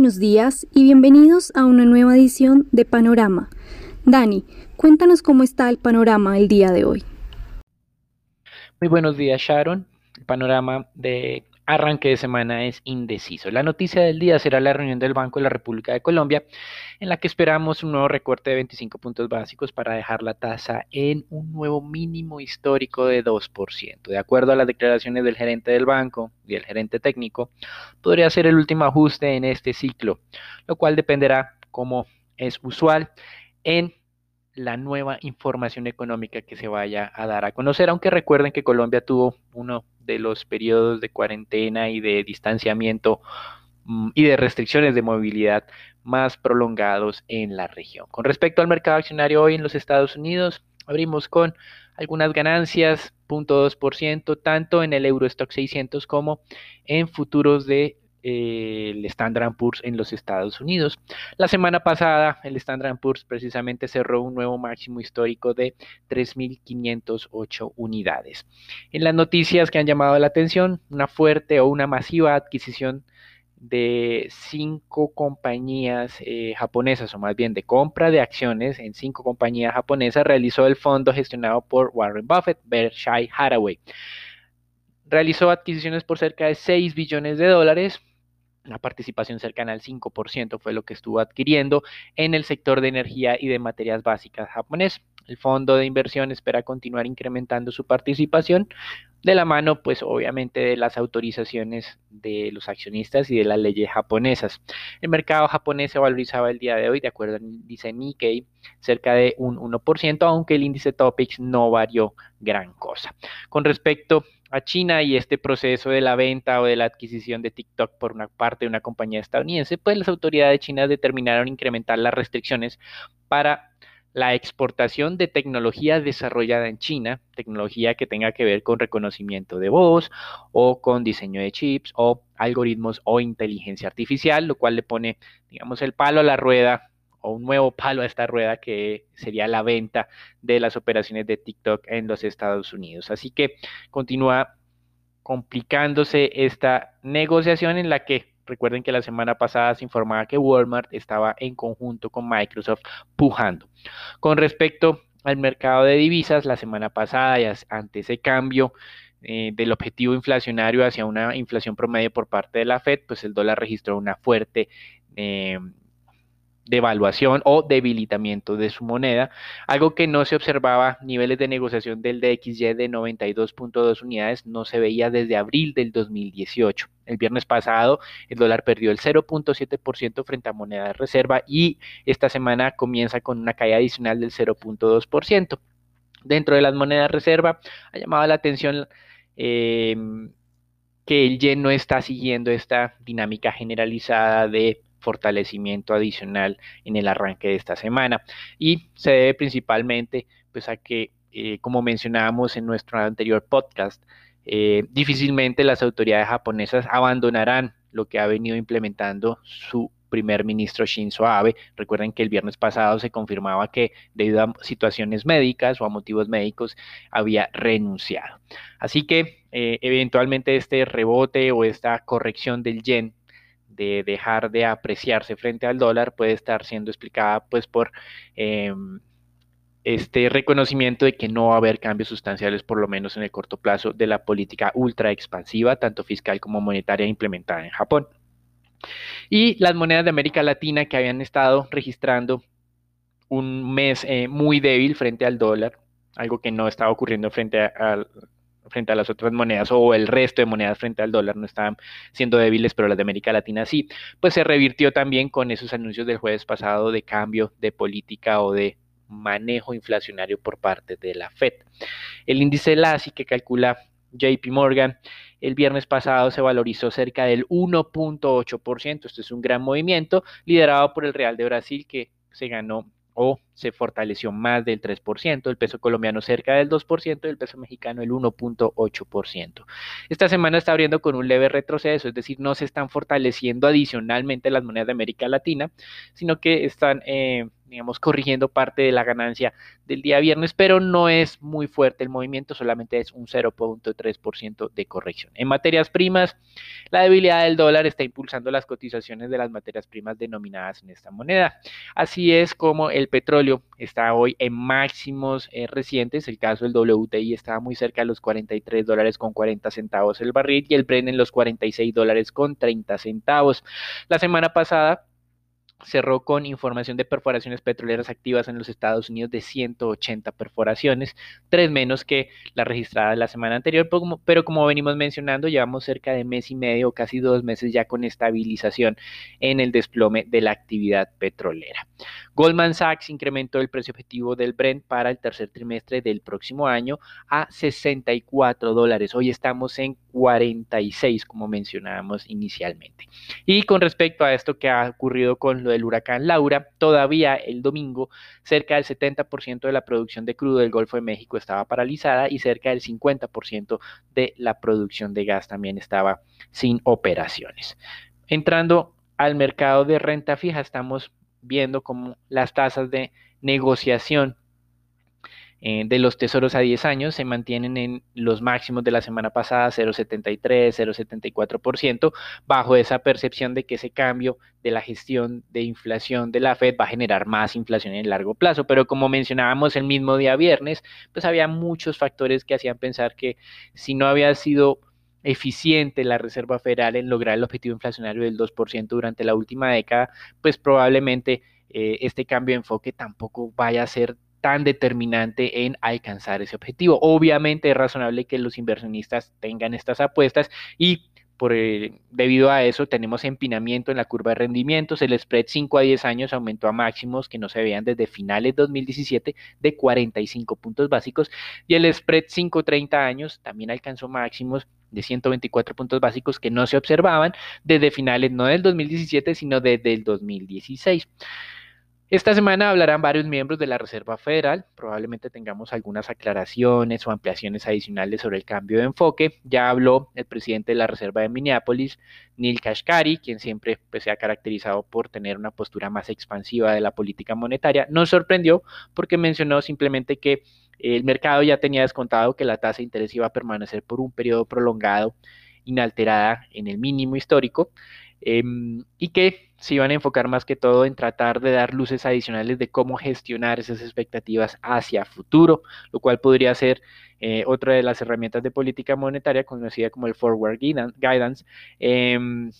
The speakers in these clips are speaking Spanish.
buenos días y bienvenidos a una nueva edición de Panorama. Dani, cuéntanos cómo está el panorama el día de hoy. Muy buenos días, Sharon. El panorama de arranque de semana es indeciso. La noticia del día será la reunión del Banco de la República de Colombia, en la que esperamos un nuevo recorte de 25 puntos básicos para dejar la tasa en un nuevo mínimo histórico de 2%. De acuerdo a las declaraciones del gerente del banco y el gerente técnico, podría ser el último ajuste en este ciclo, lo cual dependerá, como es usual, en la nueva información económica que se vaya a dar a conocer, aunque recuerden que Colombia tuvo uno de los periodos de cuarentena y de distanciamiento mm, y de restricciones de movilidad más prolongados en la región. Con respecto al mercado accionario hoy en los Estados Unidos, abrimos con algunas ganancias, 0.2%, tanto en el Eurostock 600 como en futuros de el Standard Poor's en los Estados Unidos. La semana pasada el Standard Poor's precisamente cerró un nuevo máximo histórico de 3.508 unidades. En las noticias que han llamado la atención, una fuerte o una masiva adquisición de cinco compañías eh, japonesas, o más bien de compra de acciones en cinco compañías japonesas, realizó el fondo gestionado por Warren Buffett, Berkshire Hathaway. Realizó adquisiciones por cerca de 6 billones de dólares, la participación cercana al 5% fue lo que estuvo adquiriendo en el sector de energía y de materias básicas japonés. El fondo de inversión espera continuar incrementando su participación de la mano, pues obviamente de las autorizaciones de los accionistas y de las leyes japonesas. El mercado japonés se valorizaba el día de hoy, de acuerdo al índice Nikkei, cerca de un 1%, aunque el índice Topix no varió gran cosa. Con respecto a China y este proceso de la venta o de la adquisición de TikTok por una parte de una compañía estadounidense, pues las autoridades chinas determinaron incrementar las restricciones para la exportación de tecnología desarrollada en China, tecnología que tenga que ver con reconocimiento de voz o con diseño de chips o algoritmos o inteligencia artificial, lo cual le pone, digamos, el palo a la rueda o un nuevo palo a esta rueda que sería la venta de las operaciones de TikTok en los Estados Unidos. Así que continúa complicándose esta negociación en la que recuerden que la semana pasada se informaba que Walmart estaba en conjunto con Microsoft pujando. Con respecto al mercado de divisas, la semana pasada y ante ese cambio eh, del objetivo inflacionario hacia una inflación promedio por parte de la Fed, pues el dólar registró una fuerte eh, devaluación o debilitamiento de su moneda, algo que no se observaba niveles de negociación del DXY de 92.2 unidades no se veía desde abril del 2018. El viernes pasado el dólar perdió el 0.7% frente a moneda de reserva y esta semana comienza con una caída adicional del 0.2%. Dentro de las monedas de reserva ha llamado la atención em, que el yen no está siguiendo esta dinámica generalizada de fortalecimiento adicional en el arranque de esta semana y se debe principalmente pues a que eh, como mencionábamos en nuestro anterior podcast eh, difícilmente las autoridades japonesas abandonarán lo que ha venido implementando su primer ministro Shinzo Abe. Recuerden que el viernes pasado se confirmaba que debido a situaciones médicas o a motivos médicos había renunciado. Así que eh, eventualmente este rebote o esta corrección del yen de dejar de apreciarse frente al dólar puede estar siendo explicada pues por em, este reconocimiento de que no va a haber cambios sustanciales por lo menos en el corto plazo de la política ultra expansiva tanto fiscal como monetaria implementada en Japón. Y las monedas de América Latina que habían estado registrando un mes eh, muy débil frente al dólar, algo que no estaba ocurriendo frente al frente a las otras monedas o el resto de monedas frente al dólar no estaban siendo débiles, pero las de América Latina sí, pues se revirtió también con esos anuncios del jueves pasado de cambio de política o de manejo inflacionario por parte de la Fed. El índice LASI que calcula JP Morgan el viernes pasado se valorizó cerca del 1.8%. Esto es un gran movimiento liderado por el Real de Brasil que se ganó o se fortaleció más del 3%, el peso colombiano cerca del 2% y el peso mexicano el 1.8%. Esta semana está abriendo con un leve retroceso, es decir, no se están fortaleciendo adicionalmente las monedas de América Latina, sino que están, eh, corrigiendo parte de la ganancia del día viernes, pero no es muy fuerte el movimiento, solamente es un 0.3% de corrección. En materias primas, la debilidad del dólar está impulsando las cotizaciones de las materias primas denominadas en esta moneda. Así es como el petróleo está hoy en máximos eh, recientes, el caso del WTI estaba muy cerca de los 43 dólares con 40 centavos el barril y el Brent en los 46 dólares con 30 centavos. La semana pasada cerró con información de perforaciones petroleras activas en los Estados Unidos de 180 perforaciones, tres menos que la registrada la semana anterior, pero como venimos mencionando, llevamos cerca de mes y medio, casi dos meses ya con estabilización en el desplome de la actividad petrolera. Goldman Sachs incrementó el precio objetivo del Brent para el tercer trimestre del próximo año a 64 dólares. Hoy estamos en 46, como mencionábamos inicialmente. Y con respecto a esto que ha ocurrido con lo del huracán Laura, todavía el domingo cerca del 70% de la producción de crudo del Golfo de México estaba paralizada y cerca del 50% de la producción de gas también estaba sin operaciones. Entrando al mercado de renta fija, estamos viendo cómo las tasas de negociación eh, de los tesoros a 10 años se mantienen en los máximos de la semana pasada, 0,73, 0,74%, bajo esa percepción de que ese cambio de la gestión de inflación de la Fed va a generar más inflación en el largo plazo. Pero como mencionábamos el mismo día viernes, pues había muchos factores que hacían pensar que si no había sido eficiente la Reserva Federal en lograr el objetivo inflacionario del 2% durante la última década, pues probablemente eh, este cambio de enfoque tampoco vaya a ser tan determinante en alcanzar ese objetivo. Obviamente es razonable que los inversionistas tengan estas apuestas y por, debido a eso tenemos empinamiento en la curva de rendimientos. El spread 5 a 10 años aumentó a máximos que no se veían desde finales de 2017 de 45 puntos básicos y el spread 5 a 30 años también alcanzó máximos de 124 puntos básicos que no se observaban desde finales no del 2017 sino desde el 2016. Esta semana hablarán varios miembros de la Reserva Federal, probablemente tengamos algunas aclaraciones o ampliaciones adicionales sobre el cambio de enfoque. Ya habló el presidente de la Reserva de Minneapolis, Neil Kashkari, quien siempre pues, se ha caracterizado por tener una postura más expansiva de la política monetaria. Nos sorprendió porque mencionó simplemente que el mercado ya tenía descontado que la tasa de interés iba a permanecer por un periodo prolongado inalterada en el mínimo histórico em, y que se iban a enfocar más que todo en tratar de dar luces adicionales de cómo gestionar esas expectativas hacia futuro, lo cual podría ser eh, otra de las herramientas de política monetaria conocida como el Forward Guidance, em,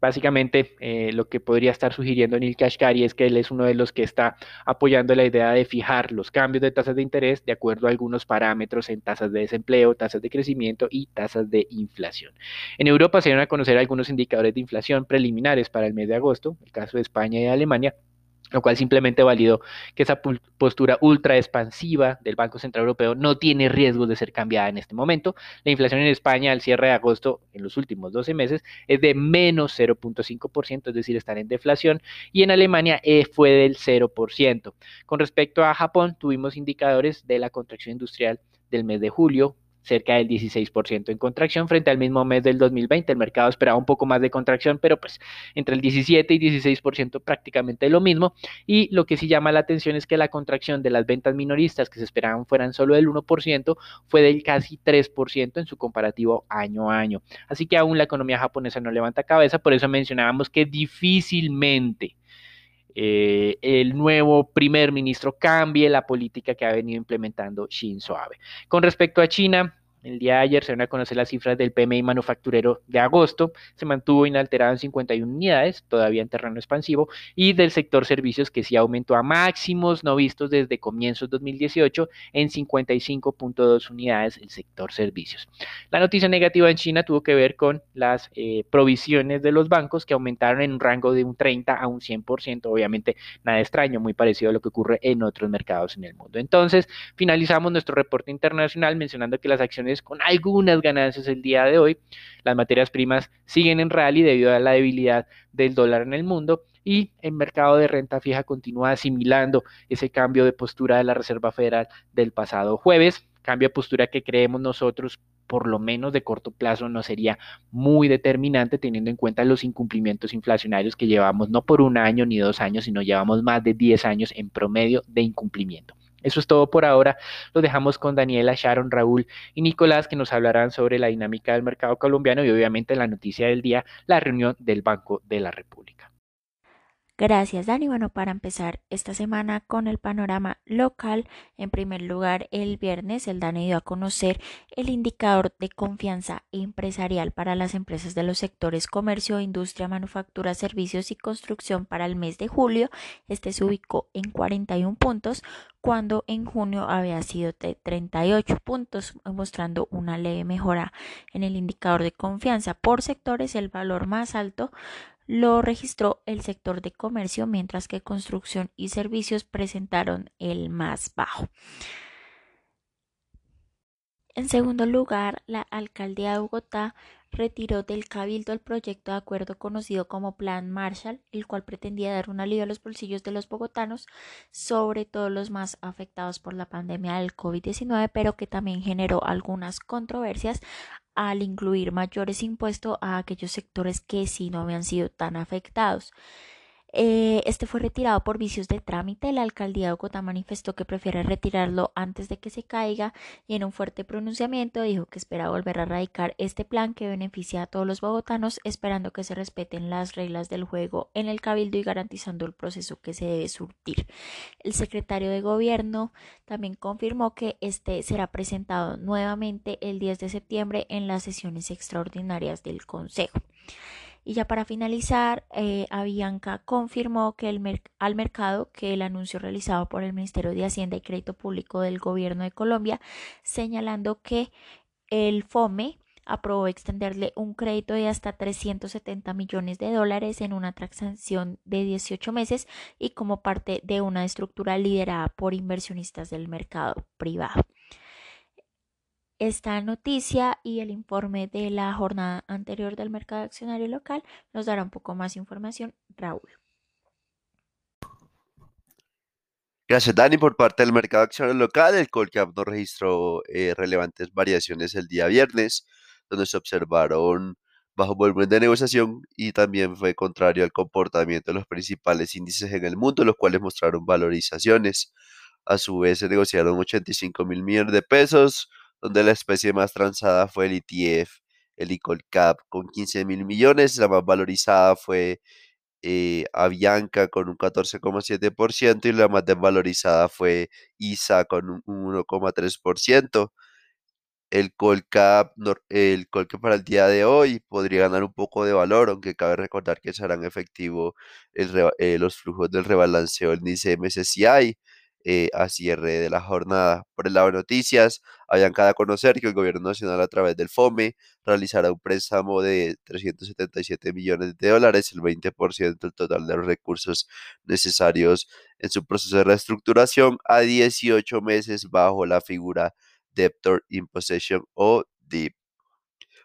Básicamente, eh, lo que podría estar sugiriendo Neil Kashkari es que él es uno de los que está apoyando la idea de fijar los cambios de tasas de interés de acuerdo a algunos parámetros en tasas de desempleo, tasas de crecimiento y tasas de inflación. En Europa se van a conocer algunos indicadores de inflación preliminares para el mes de agosto, el caso de España y Alemania, lo cual simplemente validó que esa postura ultra expansiva del Banco Central Europeo no tiene riesgo de ser cambiada en este momento. La inflación en España al cierre de agosto en los últimos 12 meses es de menos 0.5%, es decir, están en deflación, y en Alemania eh, fue del 0%. Con respecto a Japón, tuvimos indicadores de la contracción industrial del mes de julio, cerca del 16% en contracción frente al mismo mes del 2020. El mercado esperaba un poco más de contracción, pero pues entre el 17 y 16% prácticamente lo mismo. Y lo que sí llama la atención es que la contracción de las ventas minoristas que se esperaban fueran solo del 1%, fue del casi 3% en su comparativo año a año. Así que aún la economía japonesa no levanta cabeza, por eso mencionábamos que difícilmente eh, el nuevo primer ministro cambie la política que ha venido implementando Shinzo Abe. Con respecto a China, el día de ayer se van a conocer las cifras del PMI manufacturero de agosto. Se mantuvo inalterado en 51 unidades, todavía en terreno expansivo, y del sector servicios que sí aumentó a máximos no vistos desde comienzos de 2018 en 55.2 unidades el sector servicios. La noticia negativa en China tuvo que ver con las eh, provisiones de los bancos que aumentaron en un rango de un 30 a un 100%, obviamente nada extraño, muy parecido a lo que ocurre en otros mercados en el mundo. Entonces, finalizamos nuestro reporte internacional mencionando que las acciones con algunas ganancias el día de hoy. Las materias primas siguen en rally debido a la debilidad del dólar en el mundo y el mercado de renta fija continúa asimilando ese cambio de postura de la Reserva Federal del pasado jueves cambio de postura que creemos nosotros por lo menos de corto plazo no sería muy determinante teniendo en cuenta los incumplimientos inflacionarios que llevamos no por un año ni dos años, sino llevamos más de 10 años en promedio de incumplimiento. Eso es todo por ahora. Lo dejamos con Daniela, Sharon, Raúl y Nicolás que nos hablarán sobre la dinámica del mercado colombiano y obviamente la noticia del día, la reunión del Banco de la República. Gracias, Dani. Bueno, para empezar esta semana con el panorama local, en primer lugar, el viernes el DANE dio a conocer el indicador de confianza empresarial para las empresas de los sectores comercio, industria, manufactura, servicios y construcción para el mes de julio. Este se ubicó en 41 puntos, cuando en junio había sido de 38 puntos, mostrando una leve mejora en el indicador de confianza por sectores. El valor más alto lo registró el sector de comercio, mientras que construcción y servicios presentaron el más bajo. En segundo lugar, la alcaldía de Bogotá retiró del cabildo el proyecto de acuerdo conocido como Plan Marshall, el cual pretendía dar un alivio a los bolsillos de los bogotanos, sobre todo los más afectados por la pandemia del COVID-19, pero que también generó algunas controversias al incluir mayores impuestos a aquellos sectores que sí no habían sido tan afectados. Eh, este fue retirado por vicios de trámite. La alcaldía de Bogotá manifestó que prefiere retirarlo antes de que se caiga y en un fuerte pronunciamiento dijo que espera volver a radicar este plan que beneficia a todos los bogotanos, esperando que se respeten las reglas del juego en el cabildo y garantizando el proceso que se debe surtir. El secretario de gobierno también confirmó que este será presentado nuevamente el 10 de septiembre en las sesiones extraordinarias del Consejo. Y ya para finalizar, eh, Avianca confirmó que el al mercado que el anuncio realizado por el Ministerio de Hacienda y Crédito Público del Gobierno de Colombia, señalando que el FOME aprobó extenderle un crédito de hasta 370 millones de dólares en una transacción de 18 meses y como parte de una estructura liderada por inversionistas del mercado privado. Esta noticia y el informe de la jornada anterior del mercado accionario local nos dará un poco más información. Raúl. Gracias, Dani. Por parte del mercado accionario local, el Colcap no registró eh, relevantes variaciones el día viernes, donde se observaron bajo volumen de negociación y también fue contrario al comportamiento de los principales índices en el mundo, los cuales mostraron valorizaciones. A su vez, se negociaron 85 mil millones de pesos, donde la especie más transada fue el ETF, el ICOLCAP con 15 mil millones, la más valorizada fue eh, Avianca con un 14,7% y la más desvalorizada fue ISA con un 1,3%. El Colcap, el Colcap para el día de hoy podría ganar un poco de valor, aunque cabe recordar que serán efectivos eh, los flujos del rebalanceo del índice MSCI eh, a cierre de la jornada. Por el lado de noticias, habían cada conocer que el gobierno nacional a través del FOME realizará un préstamo de 377 millones de dólares, el 20% del total de los recursos necesarios en su proceso de reestructuración a 18 meses bajo la figura Debtor in Possession o DIP.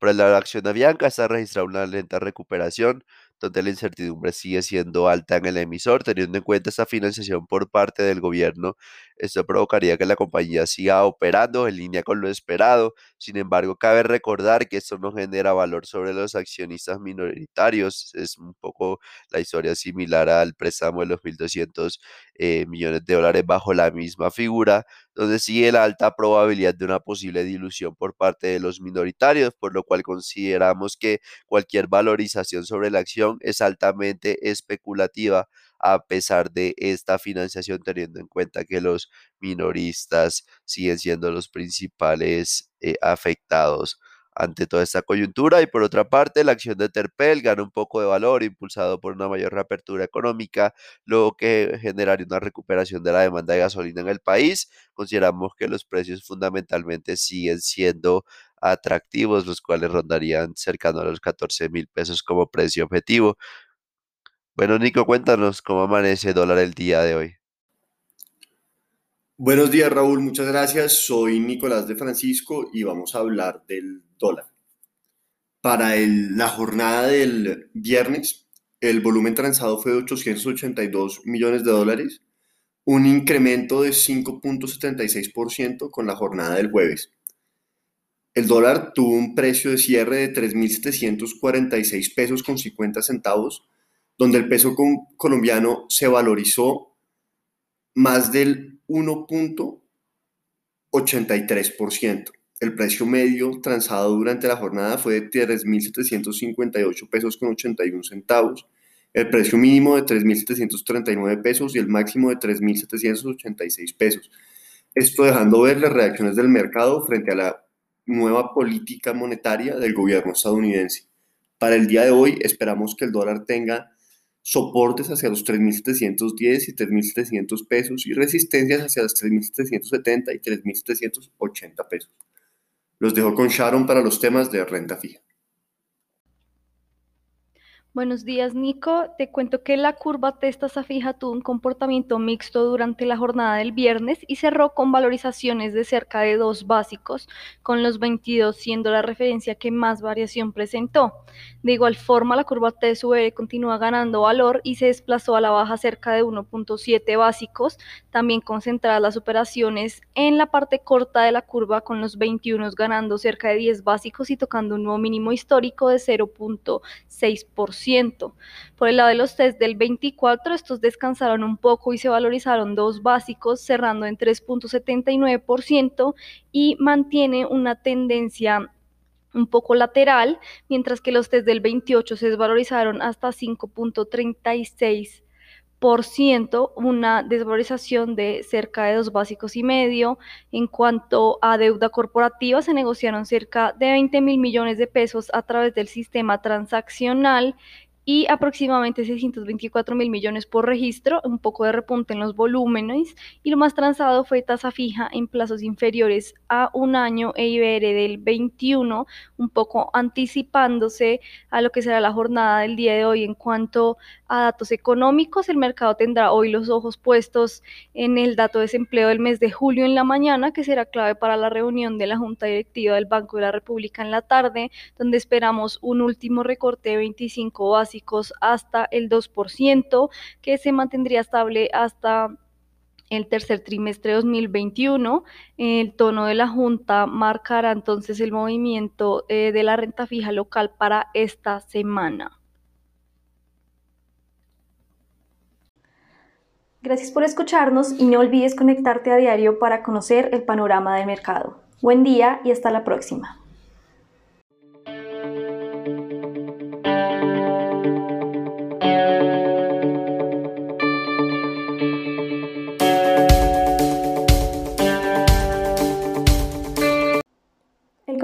Por el lado de la acción de Avianca está registrada una lenta recuperación donde la incertidumbre sigue siendo alta en el emisor, teniendo en cuenta esta financiación por parte del gobierno. Esto provocaría que la compañía siga operando en línea con lo esperado. Sin embargo, cabe recordar que esto no genera valor sobre los accionistas minoritarios. Es un poco la historia similar al préstamo de los 1.200 eh, millones de dólares bajo la misma figura, donde sigue la alta probabilidad de una posible dilución por parte de los minoritarios, por lo cual consideramos que cualquier valorización sobre la acción es altamente especulativa a pesar de esta financiación, teniendo en cuenta que los minoristas siguen siendo los principales eh, afectados ante toda esta coyuntura y por otra parte la acción de Terpel gana un poco de valor impulsado por una mayor reapertura económica, lo que generaría una recuperación de la demanda de gasolina en el país. Consideramos que los precios fundamentalmente siguen siendo atractivos, los cuales rondarían cercano a los 14 mil pesos como precio objetivo. Bueno, Nico, cuéntanos cómo amanece dólar el día de hoy. Buenos días, Raúl. Muchas gracias. Soy Nicolás de Francisco y vamos a hablar del dólar. Para la jornada del viernes, el volumen transado fue de 882 millones de dólares, un incremento de 5.76% con la jornada del jueves. El dólar tuvo un precio de cierre de 3.746 pesos con 50 centavos, donde el peso colombiano se valorizó más del 1.83%. El precio medio transado durante la jornada fue de 3.758 pesos con 81 centavos, el precio mínimo de 3.739 pesos y el máximo de 3.786 pesos. Esto dejando ver las reacciones del mercado frente a la nueva política monetaria del gobierno estadounidense. Para el día de hoy esperamos que el dólar tenga soportes hacia los 3.710 y 3.700 pesos y resistencias hacia los 3.770 y 3.780 pesos. Los dejo con Sharon para los temas de renta fija. Buenos días, Nico. Te cuento que la curva tasa fija tuvo un comportamiento mixto durante la jornada del viernes y cerró con valorizaciones de cerca de dos básicos, con los 22 siendo la referencia que más variación presentó. De igual forma, la curva TSV continúa ganando valor y se desplazó a la baja cerca de 1.7 básicos, también concentradas las operaciones en la parte corta de la curva con los 21 ganando cerca de 10 básicos y tocando un nuevo mínimo histórico de 0.6%. Por el lado de los test del 24, estos descansaron un poco y se valorizaron dos básicos, cerrando en 3.79% y mantiene una tendencia un poco lateral, mientras que los test del 28 se desvalorizaron hasta 5.36 una desvalorización de cerca de dos básicos y medio. En cuanto a deuda corporativa, se negociaron cerca de 20 mil millones de pesos a través del sistema transaccional y aproximadamente 624 mil millones por registro, un poco de repunte en los volúmenes y lo más transado fue tasa fija en plazos inferiores a un año e IBR del 21, un poco anticipándose a lo que será la jornada del día de hoy en cuanto a datos económicos. El mercado tendrá hoy los ojos puestos en el dato de desempleo del mes de julio en la mañana, que será clave para la reunión de la Junta Directiva del Banco de la República en la tarde, donde esperamos un último recorte de 25 hasta el 2%, que se mantendría estable hasta el tercer trimestre de 2021. El tono de la Junta marcará entonces el movimiento eh, de la renta fija local para esta semana. Gracias por escucharnos y no olvides conectarte a diario para conocer el panorama del mercado. Buen día y hasta la próxima.